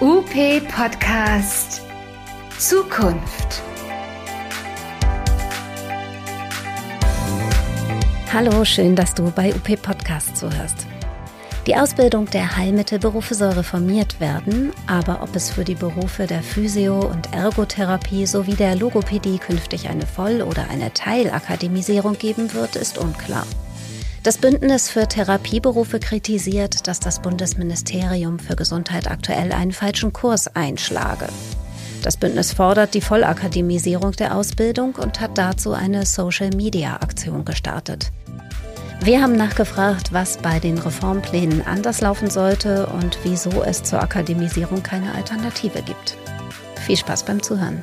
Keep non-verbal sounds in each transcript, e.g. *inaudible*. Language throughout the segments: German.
UP Podcast Zukunft. Hallo, schön, dass du bei UP Podcast zuhörst. Die Ausbildung der Heilmittelberufe soll reformiert werden, aber ob es für die Berufe der Physio- und Ergotherapie sowie der Logopädie künftig eine Voll- oder eine Teilakademisierung geben wird, ist unklar. Das Bündnis für Therapieberufe kritisiert, dass das Bundesministerium für Gesundheit aktuell einen falschen Kurs einschlage. Das Bündnis fordert die Vollakademisierung der Ausbildung und hat dazu eine Social-Media-Aktion gestartet. Wir haben nachgefragt, was bei den Reformplänen anders laufen sollte und wieso es zur Akademisierung keine Alternative gibt. Viel Spaß beim Zuhören.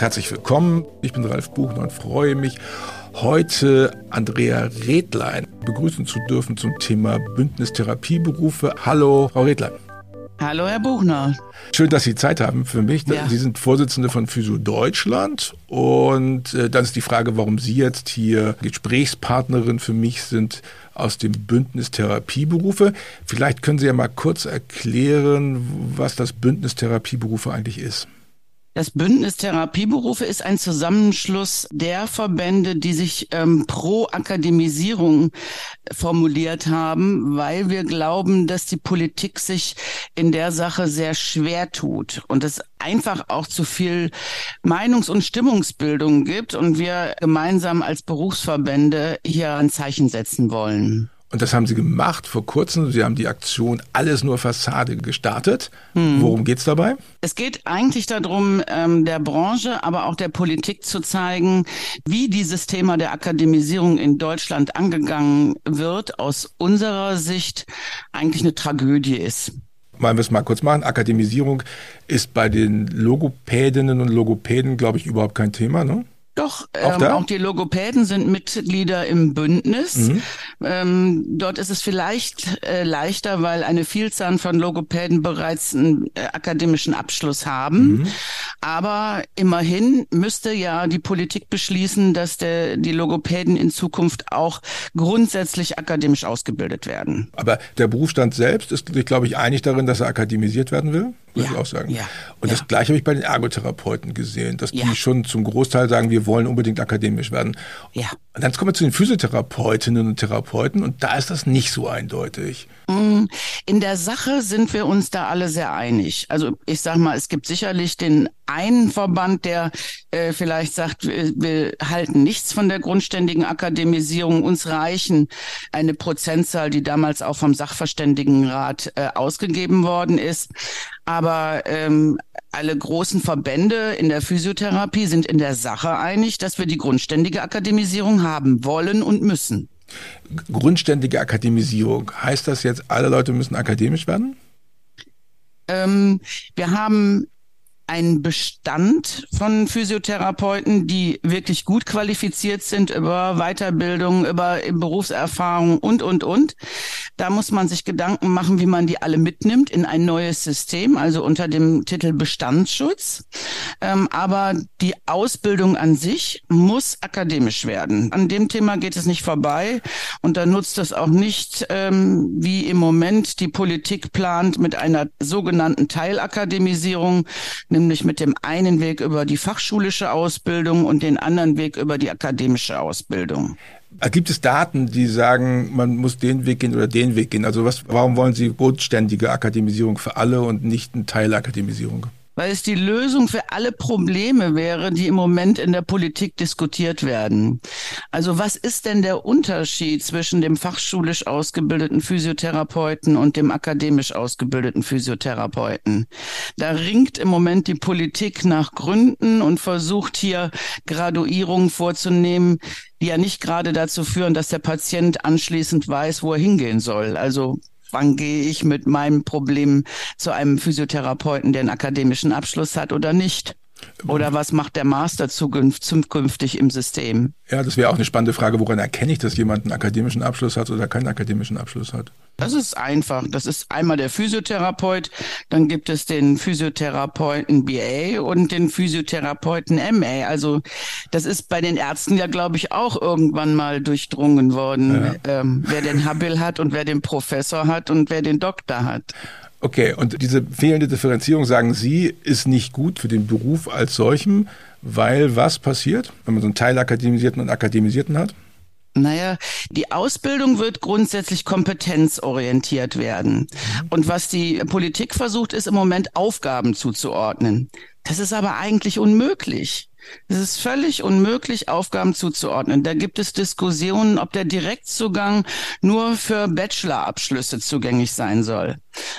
Herzlich willkommen. Ich bin Ralf Buchner und freue mich, heute Andrea Redlein begrüßen zu dürfen zum Thema Bündnis Therapieberufe. Hallo, Frau Redlein. Hallo, Herr Buchner. Schön, dass Sie Zeit haben für mich. Ja. Sie sind Vorsitzende von Physio Deutschland und äh, dann ist die Frage, warum Sie jetzt hier Gesprächspartnerin für mich sind aus dem Bündnis Therapieberufe. Vielleicht können Sie ja mal kurz erklären, was das Bündnis Therapieberufe eigentlich ist. Das Bündnis Therapieberufe ist ein Zusammenschluss der Verbände, die sich ähm, pro Akademisierung formuliert haben, weil wir glauben, dass die Politik sich in der Sache sehr schwer tut und es einfach auch zu viel Meinungs- und Stimmungsbildung gibt und wir gemeinsam als Berufsverbände hier ein Zeichen setzen wollen. Und das haben sie gemacht vor kurzem. Sie haben die Aktion Alles nur Fassade gestartet. Hm. Worum geht's dabei? Es geht eigentlich darum, ähm, der Branche, aber auch der Politik zu zeigen, wie dieses Thema der Akademisierung in Deutschland angegangen wird, aus unserer Sicht eigentlich eine Tragödie ist wollen wir es mal kurz machen. Akademisierung ist bei den Logopädinnen und Logopäden, glaube ich, überhaupt kein Thema. Ne? Doch, auch, ähm, auch, die Logopäden sind Mitglieder im Bündnis. Mhm. Ähm, dort ist es vielleicht äh, leichter, weil eine Vielzahl von Logopäden bereits einen äh, akademischen Abschluss haben. Mhm. Aber immerhin müsste ja die Politik beschließen, dass der, die Logopäden in Zukunft auch grundsätzlich akademisch ausgebildet werden. Aber der Berufsstand selbst ist sich, glaube ich, einig darin, dass er akademisiert werden will würde ja, ich auch sagen. Ja, und ja. das gleiche habe ich bei den Ergotherapeuten gesehen, dass die schon zum Großteil sagen, wir wollen unbedingt akademisch werden. Und dann kommen wir zu den Physiotherapeutinnen und Therapeuten und da ist das nicht so eindeutig. Mm, in der Sache sind wir uns da alle sehr einig. Also ich sage mal, es gibt sicherlich den einen Verband, der äh, vielleicht sagt, wir, wir halten nichts von der grundständigen Akademisierung. Uns reichen eine Prozentzahl, die damals auch vom Sachverständigenrat äh, ausgegeben worden ist. Aber ähm, alle großen Verbände in der Physiotherapie sind in der Sache einig, dass wir die grundständige Akademisierung haben wollen und müssen. Grundständige Akademisierung, heißt das jetzt, alle Leute müssen akademisch werden? Ähm, wir haben einen Bestand von Physiotherapeuten, die wirklich gut qualifiziert sind über Weiterbildung, über Berufserfahrung und, und, und. Da muss man sich Gedanken machen, wie man die alle mitnimmt in ein neues System, also unter dem Titel Bestandsschutz. Ähm, aber die Ausbildung an sich muss akademisch werden. An dem Thema geht es nicht vorbei und da nutzt es auch nicht, ähm, wie im Moment die Politik plant, mit einer sogenannten Teilakademisierung, nämlich mit dem einen Weg über die fachschulische Ausbildung und den anderen Weg über die akademische Ausbildung. Gibt es Daten, die sagen, man muss den Weg gehen oder den Weg gehen? Also was, warum wollen Sie grundständige Akademisierung für alle und nicht eine Teilakademisierung? Weil es die Lösung für alle Probleme wäre, die im Moment in der Politik diskutiert werden. Also was ist denn der Unterschied zwischen dem fachschulisch ausgebildeten Physiotherapeuten und dem akademisch ausgebildeten Physiotherapeuten? Da ringt im Moment die Politik nach Gründen und versucht hier Graduierungen vorzunehmen, die ja nicht gerade dazu führen, dass der Patient anschließend weiß, wo er hingehen soll. Also wann gehe ich mit meinem Problem zu einem Physiotherapeuten, der einen akademischen Abschluss hat oder nicht? Oder was macht der Master zukünftig im System? Ja, das wäre auch eine spannende Frage. Woran erkenne ich, dass jemand einen akademischen Abschluss hat oder keinen akademischen Abschluss hat? Das ist einfach. Das ist einmal der Physiotherapeut, dann gibt es den Physiotherapeuten BA und den Physiotherapeuten MA. Also das ist bei den Ärzten ja, glaube ich, auch irgendwann mal durchdrungen worden, ja. ähm, wer den Habil hat und wer den Professor hat und wer den Doktor hat. Okay, und diese fehlende Differenzierung, sagen Sie, ist nicht gut für den Beruf als solchen, weil was passiert, wenn man so einen Teilakademisierten und Akademisierten hat? Naja, die Ausbildung wird grundsätzlich kompetenzorientiert werden. Und was die Politik versucht, ist im Moment Aufgaben zuzuordnen. Das ist aber eigentlich unmöglich. Es ist völlig unmöglich, Aufgaben zuzuordnen. Da gibt es Diskussionen, ob der Direktzugang nur für Bachelorabschlüsse zugänglich sein soll.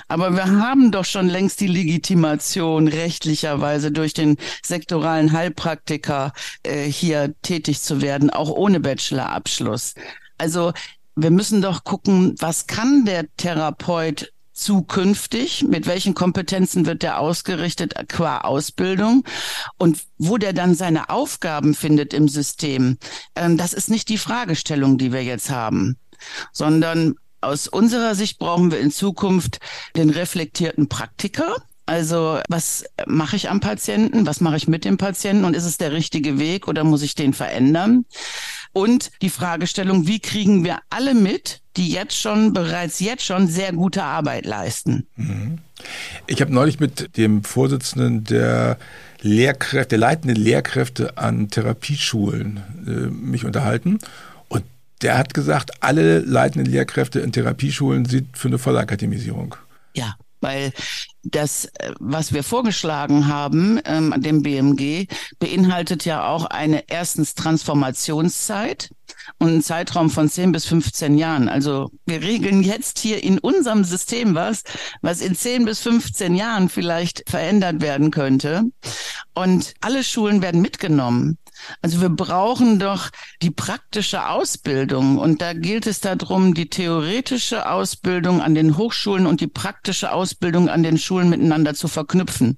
Aber wir haben doch schon längst die Legitimation rechtlicherweise durch den sektoralen Heilpraktiker äh, hier tätig zu werden, auch ohne Bachelorabschluss. Also wir müssen doch gucken, was kann der Therapeut zukünftig? Mit welchen Kompetenzen wird der ausgerichtet qua Ausbildung? Und wo der dann seine Aufgaben findet im System, ähm, das ist nicht die Fragestellung, die wir jetzt haben, sondern aus unserer Sicht brauchen wir in Zukunft den reflektierten Praktiker, also was mache ich am Patienten? Was mache ich mit dem Patienten? Und ist es der richtige Weg oder muss ich den verändern? Und die Fragestellung, wie kriegen wir alle mit, die jetzt schon, bereits jetzt schon sehr gute Arbeit leisten? Mhm. Ich habe neulich mit dem Vorsitzenden der Lehrkräfte, der leitenden Lehrkräfte an Therapieschulen äh, mich unterhalten. Und der hat gesagt, alle leitenden Lehrkräfte in Therapieschulen sind für eine Vollakademisierung. Ja, weil das, äh, was wir vorgeschlagen haben, ähm, dem BMG, beinhaltet ja auch eine erstens Transformationszeit und einen Zeitraum von 10 bis 15 Jahren. Also wir regeln jetzt hier in unserem System was, was in 10 bis 15 Jahren vielleicht verändert werden könnte. Und alle Schulen werden mitgenommen. Also wir brauchen doch die praktische Ausbildung und da gilt es darum, die theoretische Ausbildung an den Hochschulen und die praktische Ausbildung an den Schulen miteinander zu verknüpfen.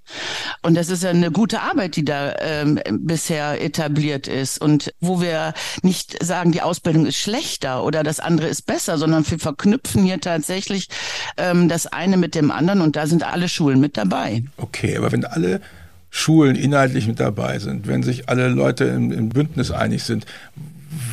Und das ist ja eine gute Arbeit, die da ähm, bisher etabliert ist und wo wir nicht sagen, die Ausbildung ist schlechter oder das andere ist besser, sondern wir verknüpfen hier tatsächlich ähm, das eine mit dem anderen und da sind alle Schulen mit dabei. Okay, aber wenn alle Schulen inhaltlich mit dabei sind, wenn sich alle Leute im, im Bündnis einig sind,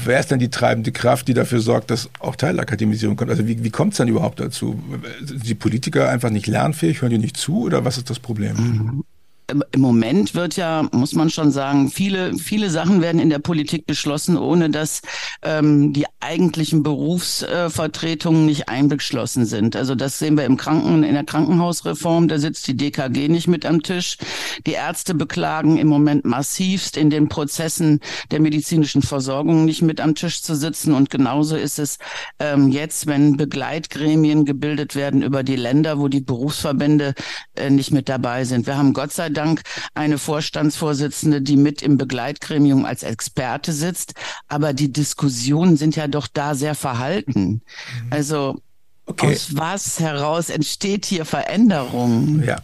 wer ist denn die treibende Kraft, die dafür sorgt, dass auch Teilakademisierung kommt? Also wie, wie kommt es dann überhaupt dazu? Sind die Politiker einfach nicht lernfähig, hören die nicht zu oder was ist das Problem? Mhm im Moment wird ja, muss man schon sagen, viele, viele Sachen werden in der Politik beschlossen, ohne dass ähm, die eigentlichen Berufsvertretungen nicht einbeschlossen sind. Also das sehen wir im Kranken, in der Krankenhausreform, da sitzt die DKG nicht mit am Tisch. Die Ärzte beklagen im Moment massivst in den Prozessen der medizinischen Versorgung nicht mit am Tisch zu sitzen. Und genauso ist es ähm, jetzt, wenn Begleitgremien gebildet werden über die Länder, wo die Berufsverbände äh, nicht mit dabei sind. Wir haben Gott sei Dank Dank eine Vorstandsvorsitzende, die mit im Begleitgremium als Experte sitzt. Aber die Diskussionen sind ja doch da sehr verhalten. Mhm. Also okay. aus was heraus entsteht hier Veränderung? Ja.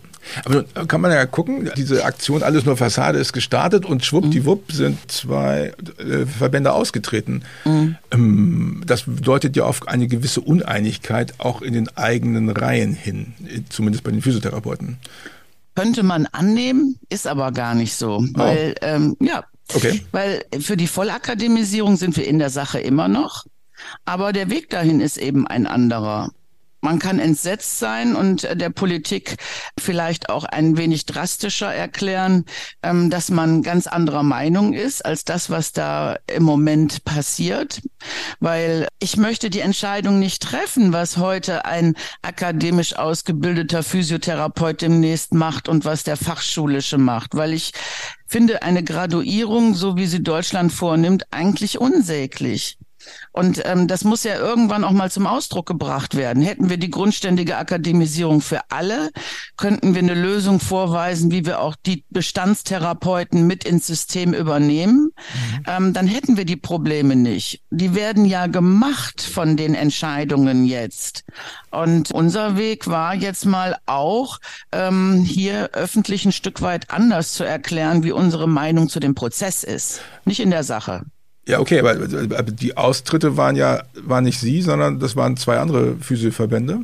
Aber kann man ja gucken, diese Aktion Alles nur Fassade ist gestartet und schwuppdiwupp mhm. sind zwei äh, Verbände ausgetreten. Mhm. Ähm, das deutet ja auf eine gewisse Uneinigkeit auch in den eigenen Reihen hin, zumindest bei den Physiotherapeuten. Könnte man annehmen, ist aber gar nicht so, oh. weil ähm, ja, okay. weil für die Vollakademisierung sind wir in der Sache immer noch, aber der Weg dahin ist eben ein anderer. Man kann entsetzt sein und der Politik vielleicht auch ein wenig drastischer erklären, ähm, dass man ganz anderer Meinung ist als das, was da im Moment passiert. Weil ich möchte die Entscheidung nicht treffen, was heute ein akademisch ausgebildeter Physiotherapeut demnächst macht und was der Fachschulische macht. Weil ich finde eine Graduierung, so wie sie Deutschland vornimmt, eigentlich unsäglich. Und ähm, das muss ja irgendwann auch mal zum Ausdruck gebracht werden. Hätten wir die grundständige Akademisierung für alle, könnten wir eine Lösung vorweisen, wie wir auch die Bestandstherapeuten mit ins System übernehmen. Mhm. Ähm, dann hätten wir die Probleme nicht. Die werden ja gemacht von den Entscheidungen jetzt. Und unser Weg war jetzt mal auch, ähm, hier öffentlich ein Stück weit anders zu erklären, wie unsere Meinung zu dem Prozess ist. Nicht in der Sache. Ja, okay, aber, die Austritte waren ja waren nicht Sie, sondern das waren zwei andere Physioverbände.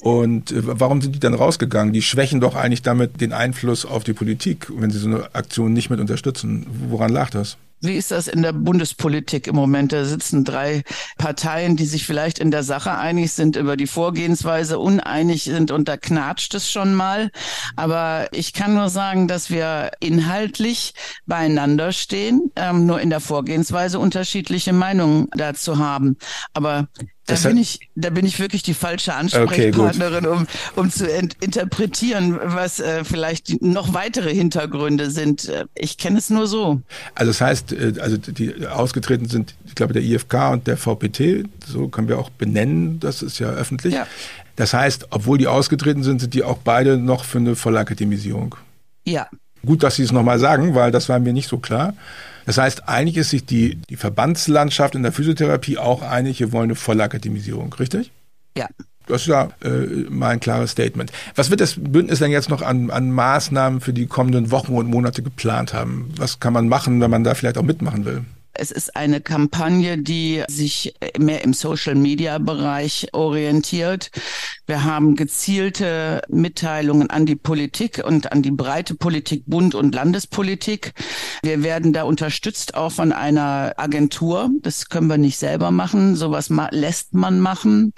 Und äh, warum sind die dann rausgegangen? Die schwächen doch eigentlich damit den Einfluss auf die Politik, wenn sie so eine Aktion nicht mit unterstützen. Woran lag das? Wie ist das in der Bundespolitik im Moment? Da sitzen drei Parteien, die sich vielleicht in der Sache einig sind, über die Vorgehensweise uneinig sind und da knatscht es schon mal. Aber ich kann nur sagen, dass wir inhaltlich beieinander stehen, ähm, nur in der Vorgehensweise unterschiedliche Meinungen dazu haben. Aber da bin ich, da bin ich wirklich die falsche Ansprechpartnerin, okay, um, um zu interpretieren, was äh, vielleicht noch weitere Hintergründe sind. Äh, ich kenne es nur so. Also das heißt, äh, also die ausgetreten sind, ich glaube, der IFK und der VPT, so können wir auch benennen, das ist ja öffentlich. Ja. Das heißt, obwohl die ausgetreten sind, sind die auch beide noch für eine Vollakademisierung. Ja. Gut, dass Sie es nochmal sagen, weil das war mir nicht so klar. Das heißt, eigentlich ist sich die, die Verbandslandschaft in der Physiotherapie auch einig, wir wollen eine Vollakademisierung, richtig? Ja. Das ist ja äh, mal ein klares Statement. Was wird das Bündnis denn jetzt noch an, an Maßnahmen für die kommenden Wochen und Monate geplant haben? Was kann man machen, wenn man da vielleicht auch mitmachen will? Es ist eine Kampagne, die sich mehr im Social-Media-Bereich orientiert. Wir haben gezielte Mitteilungen an die Politik und an die breite Politik, Bund- und Landespolitik. Wir werden da unterstützt auch von einer Agentur. Das können wir nicht selber machen. Sowas lässt man machen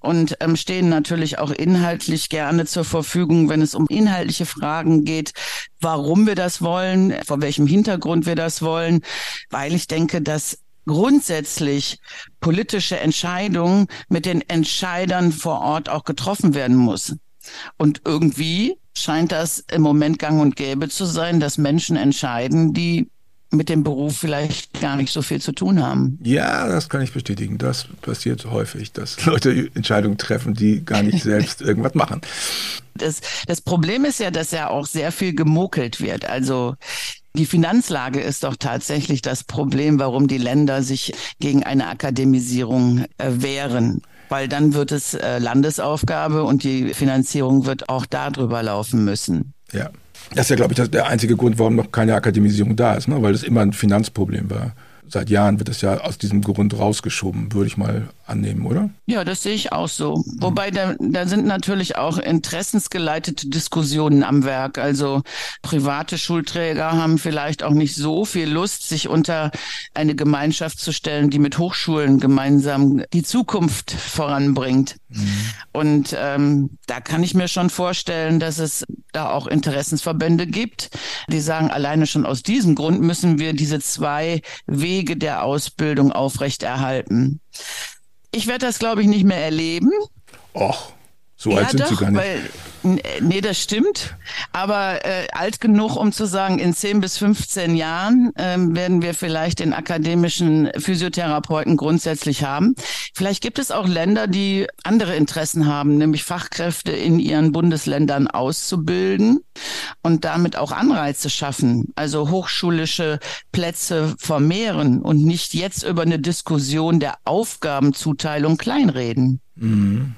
und ähm, stehen natürlich auch inhaltlich gerne zur Verfügung, wenn es um inhaltliche Fragen geht, warum wir das wollen, vor welchem Hintergrund wir das wollen, weil ich denke, dass grundsätzlich politische Entscheidungen mit den Entscheidern vor Ort auch getroffen werden muss. Und irgendwie scheint das im Moment gang und gäbe zu sein, dass Menschen entscheiden, die mit dem Beruf vielleicht gar nicht so viel zu tun haben. Ja, das kann ich bestätigen. Das passiert häufig, dass *laughs* Leute Entscheidungen treffen, die gar nicht selbst *laughs* irgendwas machen. Das, das Problem ist ja, dass ja auch sehr viel gemokelt wird. Also die Finanzlage ist doch tatsächlich das Problem, warum die Länder sich gegen eine Akademisierung äh, wehren. Weil dann wird es äh, Landesaufgabe und die Finanzierung wird auch darüber laufen müssen. Ja. Das ist ja, glaube ich, der einzige Grund, warum noch keine Akademisierung da ist, ne? weil das immer ein Finanzproblem war seit Jahren wird es ja aus diesem Grund rausgeschoben, würde ich mal annehmen, oder? Ja, das sehe ich auch so. Wobei da, da sind natürlich auch interessensgeleitete Diskussionen am Werk. Also private Schulträger haben vielleicht auch nicht so viel Lust, sich unter eine Gemeinschaft zu stellen, die mit Hochschulen gemeinsam die Zukunft voranbringt. Mhm. Und ähm, da kann ich mir schon vorstellen, dass es da auch Interessensverbände gibt, die sagen, alleine schon aus diesem Grund müssen wir diese zwei Wege der Ausbildung aufrechterhalten. Ich werde das, glaube ich, nicht mehr erleben. Och. So ja, alt sind doch, sie gar nicht. Weil, nee, das stimmt. Aber äh, alt genug, um zu sagen, in 10 bis 15 Jahren ähm, werden wir vielleicht den akademischen Physiotherapeuten grundsätzlich haben. Vielleicht gibt es auch Länder, die andere Interessen haben, nämlich Fachkräfte in ihren Bundesländern auszubilden und damit auch Anreize schaffen, also hochschulische Plätze vermehren und nicht jetzt über eine Diskussion der Aufgabenzuteilung kleinreden. Mhm.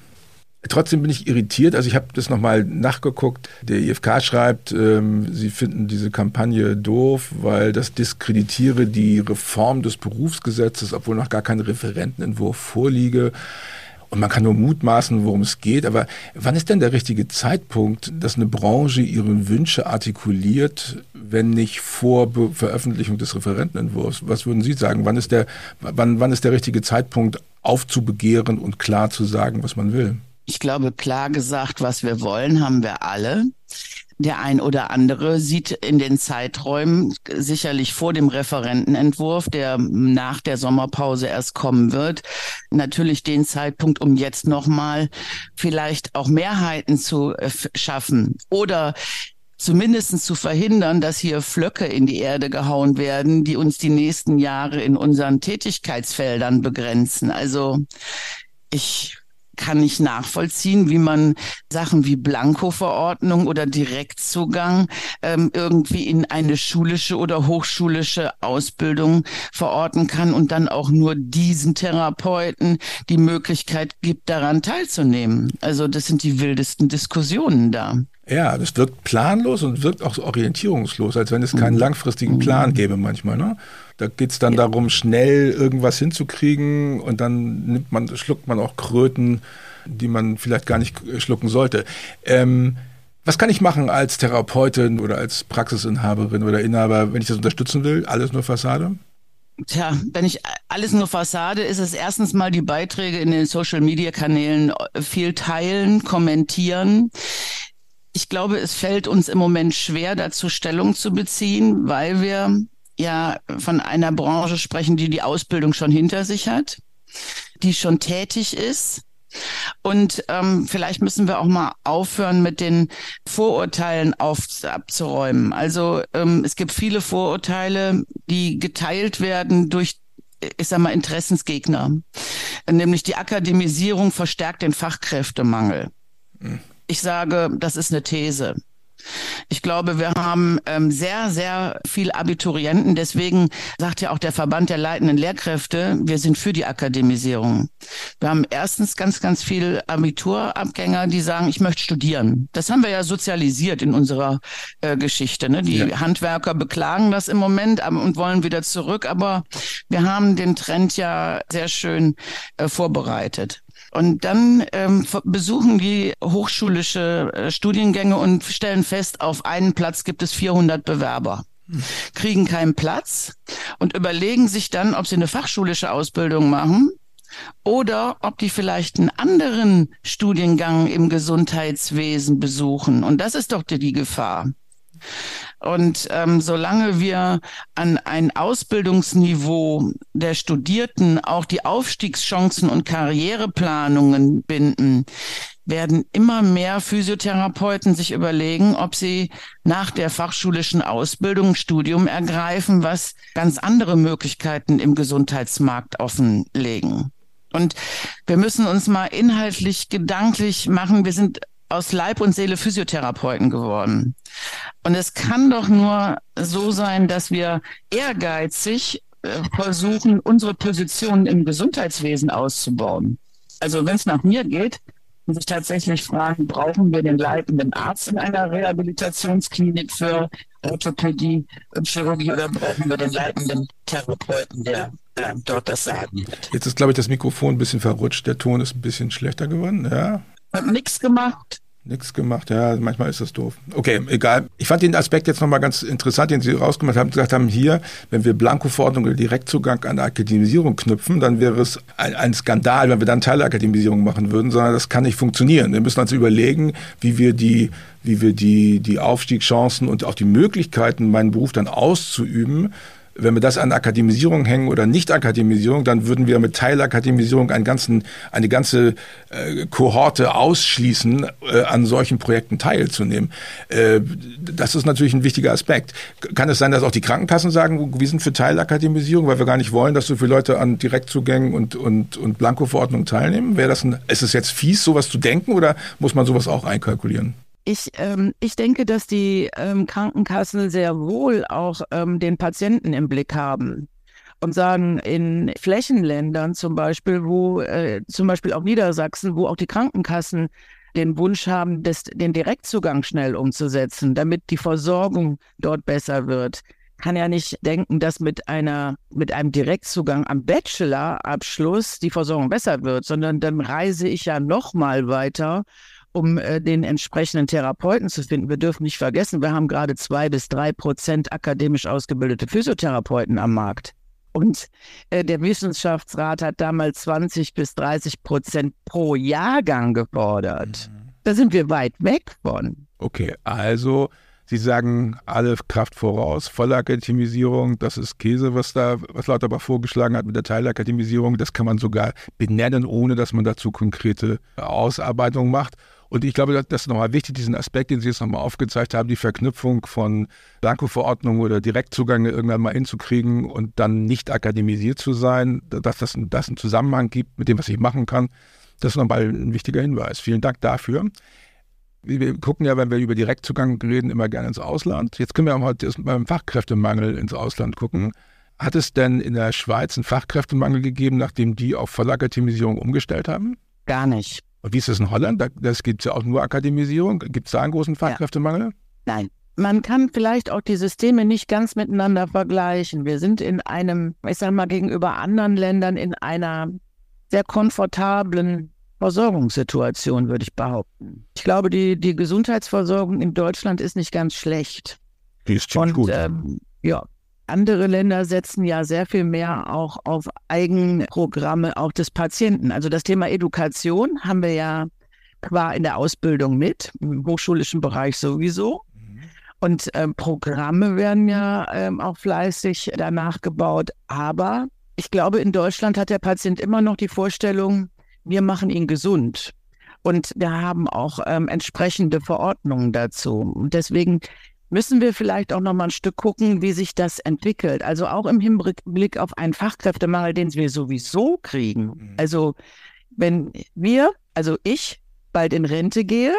Trotzdem bin ich irritiert. Also ich habe das nochmal nachgeguckt. Der IFK schreibt, ähm, sie finden diese Kampagne doof, weil das diskreditiere die Reform des Berufsgesetzes, obwohl noch gar kein Referentenentwurf vorliege. Und man kann nur mutmaßen, worum es geht. Aber wann ist denn der richtige Zeitpunkt, dass eine Branche ihre Wünsche artikuliert, wenn nicht vor Be Veröffentlichung des Referentenentwurfs? Was würden Sie sagen? Wann ist der, wann, wann ist der richtige Zeitpunkt, aufzubegehren und klar zu sagen, was man will? Ich glaube, klar gesagt, was wir wollen, haben wir alle. Der ein oder andere sieht in den Zeiträumen sicherlich vor dem Referentenentwurf, der nach der Sommerpause erst kommen wird, natürlich den Zeitpunkt, um jetzt nochmal vielleicht auch Mehrheiten zu äh, schaffen oder zumindest zu verhindern, dass hier Flöcke in die Erde gehauen werden, die uns die nächsten Jahre in unseren Tätigkeitsfeldern begrenzen. Also ich kann ich nachvollziehen, wie man Sachen wie Blanko-Verordnung oder Direktzugang ähm, irgendwie in eine schulische oder hochschulische Ausbildung verorten kann und dann auch nur diesen Therapeuten die Möglichkeit gibt, daran teilzunehmen. Also das sind die wildesten Diskussionen da. Ja, das wirkt planlos und wirkt auch so orientierungslos, als wenn es keinen mhm. langfristigen Plan gäbe manchmal. Ne? Da geht es dann ja. darum, schnell irgendwas hinzukriegen und dann nimmt man, schluckt man auch Kröten, die man vielleicht gar nicht schlucken sollte. Ähm, was kann ich machen als Therapeutin oder als Praxisinhaberin oder Inhaber, wenn ich das unterstützen will? Alles nur Fassade? Tja, wenn ich alles nur Fassade, ist es erstens mal die Beiträge in den Social Media Kanälen viel teilen, kommentieren. Ich glaube, es fällt uns im Moment schwer, dazu Stellung zu beziehen, weil wir ja von einer Branche sprechen, die die Ausbildung schon hinter sich hat, die schon tätig ist und ähm, vielleicht müssen wir auch mal aufhören, mit den Vorurteilen auf, abzuräumen. Also ähm, es gibt viele Vorurteile, die geteilt werden durch ich sag mal, Interessensgegner. Nämlich die Akademisierung verstärkt den Fachkräftemangel. Hm. Ich sage, das ist eine These. Ich glaube, wir haben ähm, sehr, sehr viel Abiturienten. Deswegen sagt ja auch der Verband der leitenden Lehrkräfte, wir sind für die Akademisierung. Wir haben erstens ganz, ganz viel Abiturabgänger, die sagen, ich möchte studieren. Das haben wir ja sozialisiert in unserer äh, Geschichte. Ne? Die ja. Handwerker beklagen das im Moment und wollen wieder zurück. Aber wir haben den Trend ja sehr schön äh, vorbereitet. Und dann ähm, besuchen die hochschulische äh, Studiengänge und stellen fest, auf einen Platz gibt es 400 Bewerber kriegen keinen Platz und überlegen sich dann, ob sie eine fachschulische Ausbildung machen oder ob die vielleicht einen anderen Studiengang im Gesundheitswesen besuchen. Und das ist doch die, die Gefahr. Und ähm, solange wir an ein Ausbildungsniveau der Studierten auch die Aufstiegschancen und Karriereplanungen binden, werden immer mehr Physiotherapeuten sich überlegen, ob sie nach der fachschulischen Ausbildung Studium ergreifen, was ganz andere Möglichkeiten im Gesundheitsmarkt offenlegen. Und wir müssen uns mal inhaltlich gedanklich machen, wir sind aus Leib und Seele Physiotherapeuten geworden. Und es kann doch nur so sein, dass wir ehrgeizig äh, versuchen, unsere Position im Gesundheitswesen auszubauen. Also wenn es nach mir geht, muss ich tatsächlich fragen, brauchen wir den leitenden Arzt in einer Rehabilitationsklinik für Orthopädie und Chirurgie oder brauchen wir den leitenden Therapeuten, der äh, dort das Sagen hat? Jetzt ist, glaube ich, das Mikrofon ein bisschen verrutscht. Der Ton ist ein bisschen schlechter geworden. Ja. Hab nichts gemacht. Nichts gemacht, ja, manchmal ist das doof. Okay, egal. Ich fand den Aspekt jetzt nochmal ganz interessant, den Sie rausgemacht haben, gesagt haben, hier, wenn wir Blanko-Verordnung oder Direktzugang an Akademisierung knüpfen, dann wäre es ein, ein, Skandal, wenn wir dann Teilakademisierung machen würden, sondern das kann nicht funktionieren. Wir müssen also überlegen, wie wir die, wie wir die, die Aufstiegschancen und auch die Möglichkeiten, meinen Beruf dann auszuüben, wenn wir das an Akademisierung hängen oder Nicht-Akademisierung, dann würden wir mit Teilakademisierung einen ganzen, eine ganze äh, Kohorte ausschließen, äh, an solchen Projekten teilzunehmen. Äh, das ist natürlich ein wichtiger Aspekt. Kann es sein, dass auch die Krankenkassen sagen, wir sind für Teilakademisierung, weil wir gar nicht wollen, dass so viele Leute an Direktzugängen und, und, und Blankoverordnungen teilnehmen? Wäre das ein, ist es jetzt fies, sowas zu denken oder muss man sowas auch einkalkulieren? Ich, ähm, ich denke, dass die ähm, Krankenkassen sehr wohl auch ähm, den Patienten im Blick haben und sagen, in Flächenländern zum Beispiel, wo äh, zum Beispiel auch Niedersachsen, wo auch die Krankenkassen den Wunsch haben, das, den Direktzugang schnell umzusetzen, damit die Versorgung dort besser wird, kann ja nicht denken, dass mit einer, mit einem Direktzugang am Bachelorabschluss die Versorgung besser wird, sondern dann reise ich ja noch mal weiter um äh, den entsprechenden Therapeuten zu finden. Wir dürfen nicht vergessen, wir haben gerade zwei bis drei Prozent akademisch ausgebildete Physiotherapeuten am Markt. Und äh, der Wissenschaftsrat hat damals 20 bis 30 Prozent pro Jahrgang gefordert. Mhm. Da sind wir weit weg von. Okay, also Sie sagen alle Kraft voraus, volle Akademisierung, das ist Käse, was da, was Lauterbach vorgeschlagen hat mit der Teilakademisierung. Das kann man sogar benennen, ohne dass man dazu konkrete Ausarbeitungen macht. Und ich glaube, das ist nochmal wichtig, diesen Aspekt, den Sie jetzt nochmal aufgezeigt haben, die Verknüpfung von Blanko-Verordnungen oder Direktzugang irgendwann mal hinzukriegen und dann nicht akademisiert zu sein, dass das, das einen Zusammenhang gibt mit dem, was ich machen kann. Das ist nochmal ein wichtiger Hinweis. Vielen Dank dafür. Wir gucken ja, wenn wir über Direktzugang reden, immer gerne ins Ausland. Jetzt können wir mal beim Fachkräftemangel ins Ausland gucken. Hat es denn in der Schweiz einen Fachkräftemangel gegeben, nachdem die auf Vollakademisierung umgestellt haben? Gar nicht. Und wie ist das in Holland? Das gibt es ja auch nur Akademisierung. Gibt es da einen großen Fachkräftemangel? Ja. Nein. man kann vielleicht auch die Systeme nicht ganz miteinander vergleichen. Wir sind in einem, ich sage mal, gegenüber anderen Ländern in einer sehr komfortablen Versorgungssituation, würde ich behaupten. Ich glaube, die, die Gesundheitsversorgung in Deutschland ist nicht ganz schlecht. Die ist ziemlich gut. Ähm, ja, andere Länder setzen ja sehr viel mehr auch auf Eigenprogramme auch des Patienten. Also das Thema Education haben wir ja qua in der Ausbildung mit, im hochschulischen Bereich sowieso. Und ähm, Programme werden ja ähm, auch fleißig danach gebaut. Aber ich glaube, in Deutschland hat der Patient immer noch die Vorstellung, wir machen ihn gesund. Und wir haben auch ähm, entsprechende Verordnungen dazu. Und deswegen müssen wir vielleicht auch noch mal ein Stück gucken, wie sich das entwickelt. Also auch im Hinblick auf einen Fachkräftemangel, den wir sowieso kriegen. Mhm. Also wenn wir, also ich, bald in Rente gehe,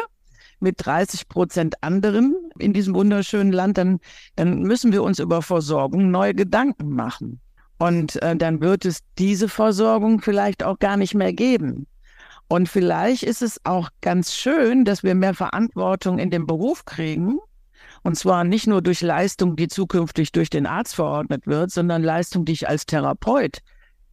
mit 30 Prozent anderen in diesem wunderschönen Land, dann, dann müssen wir uns über Versorgung neue Gedanken machen. Und äh, dann wird es diese Versorgung vielleicht auch gar nicht mehr geben. Und vielleicht ist es auch ganz schön, dass wir mehr Verantwortung in dem Beruf kriegen und zwar nicht nur durch Leistung, die zukünftig durch den Arzt verordnet wird, sondern Leistung, die ich als Therapeut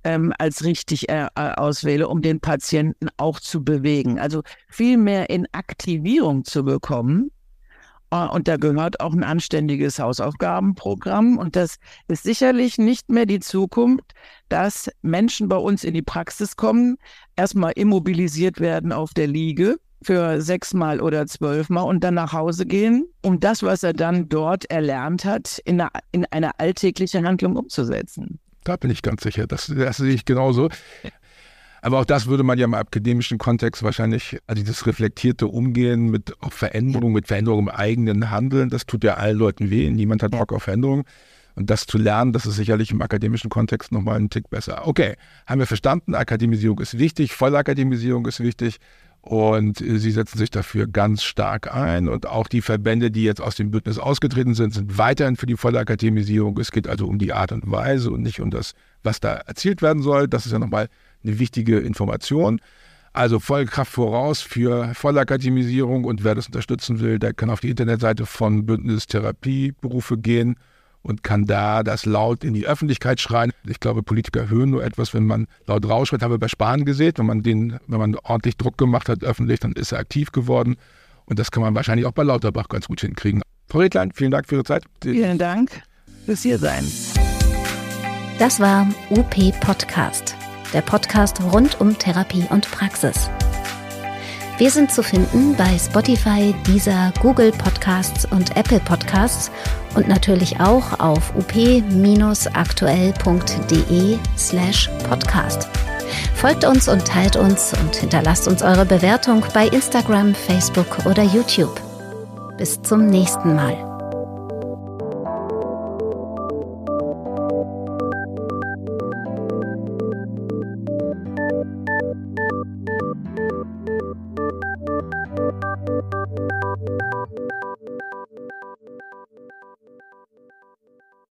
ähm, als richtig äh, äh, auswähle, um den Patienten auch zu bewegen. Also viel mehr in Aktivierung zu bekommen. Äh, und da gehört auch ein anständiges Hausaufgabenprogramm. Und das ist sicherlich nicht mehr die Zukunft, dass Menschen bei uns in die Praxis kommen, erstmal immobilisiert werden auf der Liege für sechsmal oder zwölfmal und dann nach Hause gehen, um das, was er dann dort erlernt hat, in eine, in eine alltägliche Handlung umzusetzen. Da bin ich ganz sicher. Das, das sehe ich genauso. Aber auch das würde man ja im akademischen Kontext wahrscheinlich, also dieses reflektierte Umgehen mit Veränderung, mit Veränderung im eigenen Handeln, das tut ja allen Leuten weh. Niemand hat Bock auf Veränderung. Und das zu lernen, das ist sicherlich im akademischen Kontext nochmal ein Tick besser. Okay, haben wir verstanden, Akademisierung ist wichtig, Vollakademisierung ist wichtig. Und äh, sie setzen sich dafür ganz stark ein. Und auch die Verbände, die jetzt aus dem Bündnis ausgetreten sind, sind weiterhin für die volle Akademisierung. Es geht also um die Art und Weise und nicht um das, was da erzielt werden soll. Das ist ja nochmal eine wichtige Information. Also voll Kraft voraus für Vollakademisierung und wer das unterstützen will, der kann auf die Internetseite von Bündnis Therapieberufe gehen und kann da das laut in die Öffentlichkeit schreien. Ich glaube, Politiker hören nur etwas, wenn man laut rausschreit. Haben wir bei Spahn gesehen, wenn man den, wenn man ordentlich Druck gemacht hat öffentlich, dann ist er aktiv geworden. Und das kann man wahrscheinlich auch bei Lauterbach ganz gut hinkriegen. Frau Redlein, vielen Dank für Ihre Zeit. Vielen Dank fürs Hiersein. Das war UP Podcast, der Podcast rund um Therapie und Praxis. Wir sind zu finden bei Spotify, Deezer, Google Podcasts und Apple Podcasts und natürlich auch auf up-aktuell.de slash podcast. Folgt uns und teilt uns und hinterlasst uns eure Bewertung bei Instagram, Facebook oder YouTube. Bis zum nächsten Mal.